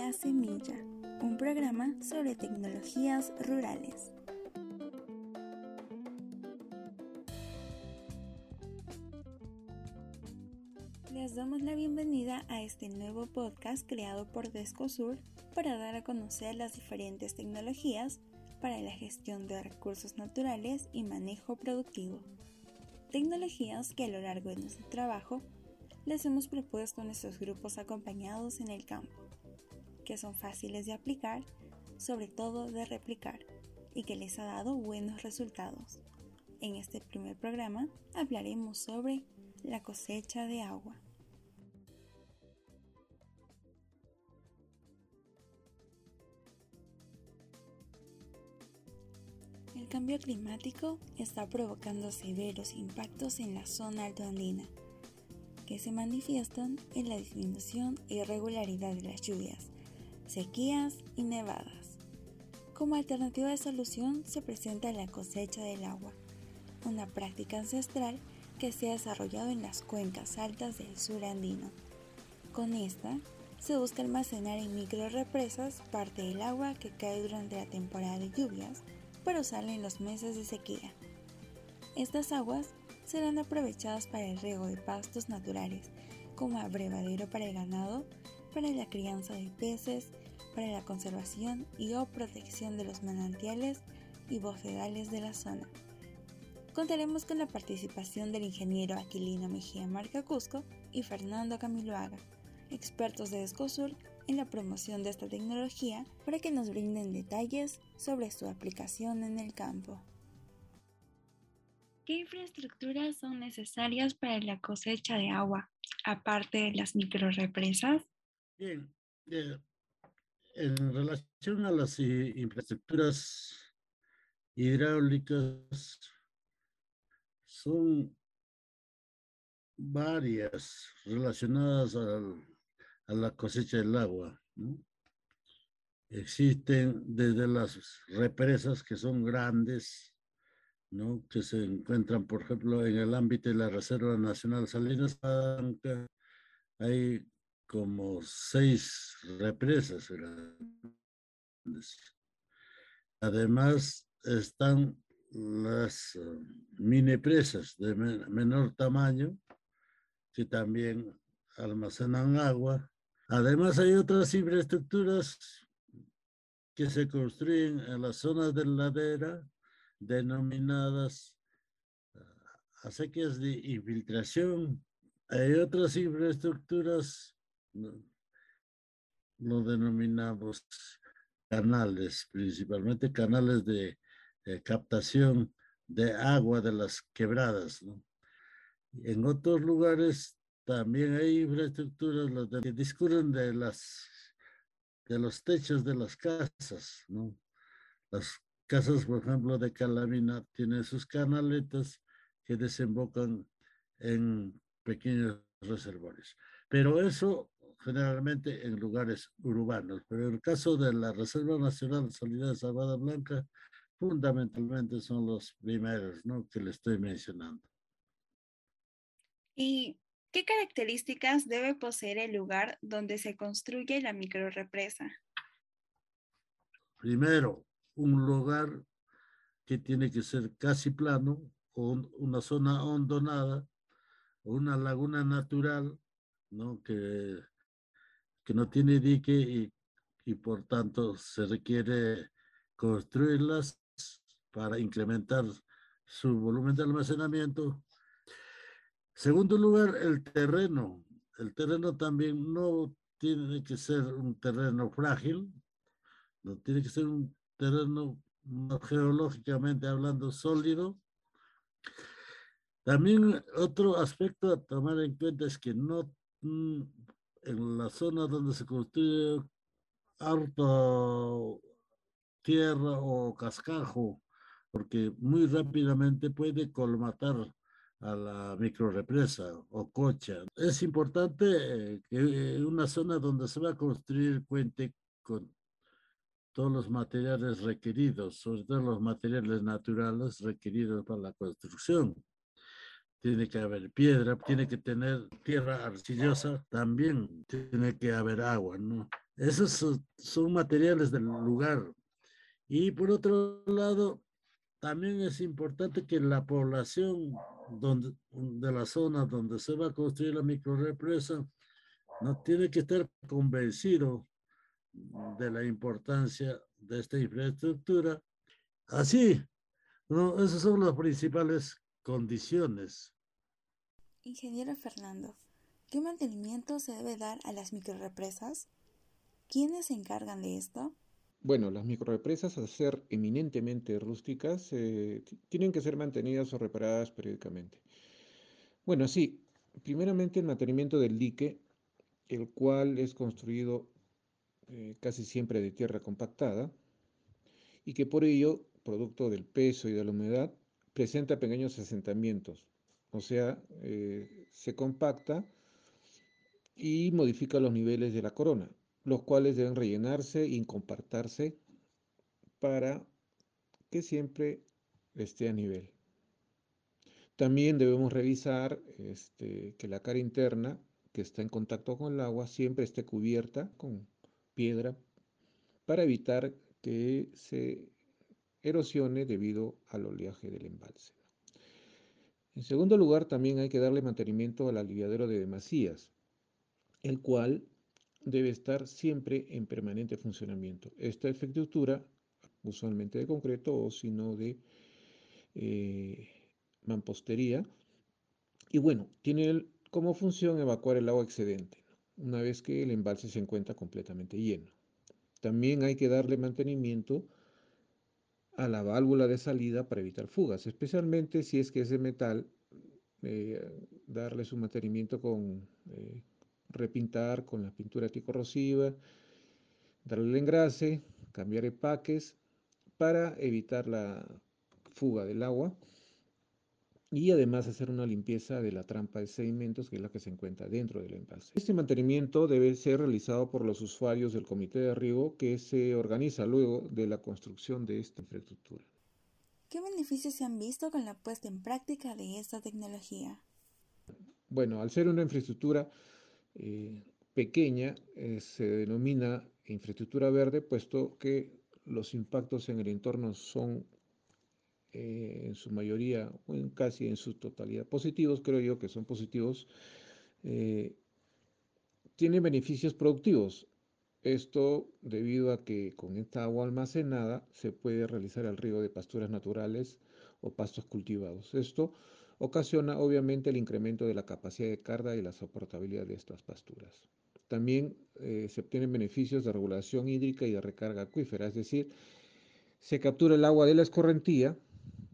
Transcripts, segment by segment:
La Semilla, un programa sobre tecnologías rurales. Les damos la bienvenida a este nuevo podcast creado por Descosur para dar a conocer las diferentes tecnologías para la gestión de recursos naturales y manejo productivo. Tecnologías que a lo largo de nuestro trabajo les hemos propuesto a nuestros grupos acompañados en el campo, que son fáciles de aplicar, sobre todo de replicar, y que les ha dado buenos resultados. En este primer programa hablaremos sobre la cosecha de agua. El cambio climático está provocando severos impactos en la zona altoandina, que se manifiestan en la disminución e irregularidad de las lluvias, sequías y nevadas. Como alternativa de solución se presenta la cosecha del agua, una práctica ancestral que se ha desarrollado en las cuencas altas del sur andino. Con esta, se busca almacenar en microrepresas parte del agua que cae durante la temporada de lluvias para usarla en los meses de sequía. Estas aguas serán aprovechadas para el riego de pastos naturales, como abrevadero para el ganado, para la crianza de peces, para la conservación y o protección de los manantiales y bofedales de la zona. Contaremos con la participación del ingeniero Aquilino Mejía Marca Cusco y Fernando Camiloaga, expertos de Escosur en la promoción de esta tecnología para que nos brinden detalles sobre su aplicación en el campo. ¿Qué infraestructuras son necesarias para la cosecha de agua, aparte de las microrepresas? Bien, eh, en relación a las infraestructuras hidráulicas, son varias relacionadas al, a la cosecha del agua. Existen desde las represas que son grandes, ¿no? que se encuentran, por ejemplo, en el ámbito de la Reserva Nacional Salinas. Hay como seis represas grandes. Además, están las uh, mini presas de menor tamaño que también almacenan agua Además, hay otras infraestructuras que se construyen en las zonas de ladera denominadas ah, acequias de infiltración. Hay otras infraestructuras, lo denominamos canales, principalmente canales de, captación de agua de las quebradas. En otros lugares también hay infraestructuras que discurren de, las, de los techos de las casas. Las casas, por ejemplo, de Calamina tienen sus canaletas que desembocan en pequeños reservorios. Pero eso generalmente en lugares urbanos. Pero en el caso de la Reserva Nacional de Salida de Salvada Blanca, fundamentalmente son los primeros ¿no? que le estoy mencionando. Y ¿Qué características debe poseer el lugar donde se construye la microrepresa? Primero, un lugar que tiene que ser casi plano o una zona hondonada o una laguna natural, ¿no? Que, que no tiene dique y, y por tanto se requiere construirlas para incrementar su volumen de almacenamiento Segundo lugar, el terreno. El terreno también no tiene que ser un terreno frágil, no tiene que ser un terreno geológicamente hablando sólido. También otro aspecto a tomar en cuenta es que no en la zona donde se construye harto tierra o cascajo, porque muy rápidamente puede colmatar a la microrepresa o cocha. Es importante eh, que una zona donde se va a construir cuente con todos los materiales requeridos, sobre todo los materiales naturales requeridos para la construcción. Tiene que haber piedra, tiene que tener tierra arcillosa, también tiene que haber agua, ¿no? Esos son materiales del lugar. Y por otro lado, también es importante que la población donde, de la zona donde se va a construir la microrepresa no tiene que estar convencido de la importancia de esta infraestructura. Así, no, esas son las principales condiciones. Ingeniero Fernando, ¿qué mantenimiento se debe dar a las microrepresas? ¿Quiénes se encargan de esto? Bueno, las microrepresas, al ser eminentemente rústicas, eh, tienen que ser mantenidas o reparadas periódicamente. Bueno, sí, primeramente el mantenimiento del dique, el cual es construido eh, casi siempre de tierra compactada y que por ello, producto del peso y de la humedad, presenta pequeños asentamientos, o sea, eh, se compacta y modifica los niveles de la corona los cuales deben rellenarse y compartarse para que siempre esté a nivel. También debemos revisar este, que la cara interna que está en contacto con el agua siempre esté cubierta con piedra para evitar que se erosione debido al oleaje del embalse. En segundo lugar, también hay que darle mantenimiento al aliviadero de demasías, el cual debe estar siempre en permanente funcionamiento. Esta infraestructura, usualmente de concreto o si no de eh, mampostería, y bueno, tiene como función evacuar el agua excedente una vez que el embalse se encuentra completamente lleno. También hay que darle mantenimiento a la válvula de salida para evitar fugas, especialmente si es que es de metal, eh, darle su mantenimiento con eh, repintar con la pintura anticorrosiva, darle el engrase, cambiar empaques para evitar la fuga del agua y además hacer una limpieza de la trampa de sedimentos que es la que se encuentra dentro del embalse. Este mantenimiento debe ser realizado por los usuarios del comité de riego que se organiza luego de la construcción de esta infraestructura. ¿Qué beneficios se han visto con la puesta en práctica de esta tecnología? Bueno, al ser una infraestructura eh, pequeña eh, se denomina infraestructura verde, puesto que los impactos en el entorno son eh, en su mayoría, o en casi en su totalidad, positivos, creo yo que son positivos, tiene beneficios productivos. Esto debido a que con esta agua almacenada se puede realizar el riego de pasturas naturales o pastos cultivados. Esto ocasiona obviamente el incremento de la capacidad de carga y la soportabilidad de estas pasturas. También eh, se obtienen beneficios de regulación hídrica y de recarga acuífera, es decir, se captura el agua de la escorrentía,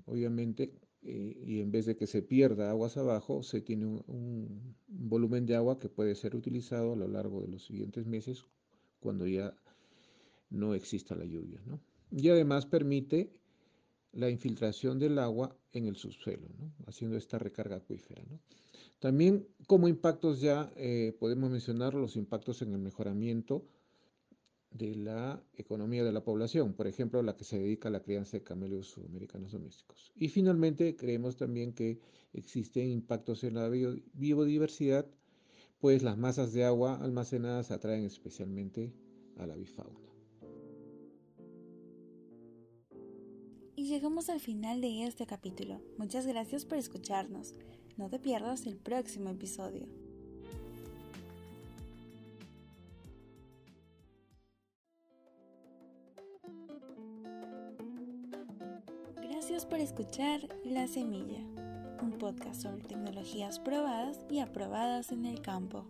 obviamente, eh, y en vez de que se pierda aguas abajo, se tiene un, volumen de agua que puede ser utilizado a lo largo de los siguientes meses cuando ya no exista la lluvia. Y además permite la infiltración del agua en el subsuelo, haciendo esta recarga acuífera. También como impactos ya eh, podemos mencionar los impactos en el mejoramiento de la economía de la población, por ejemplo, la que se dedica a la crianza de camellos sudamericanos domésticos. Y finalmente, creemos también que existen impactos en la biodiversidad, pues las masas de agua almacenadas atraen especialmente a la bifauna. Y llegamos al final de este capítulo. Muchas gracias por escucharnos. No te pierdas el próximo episodio. Gracias por escuchar La Semilla, un podcast sobre tecnologías probadas y aprobadas en el campo.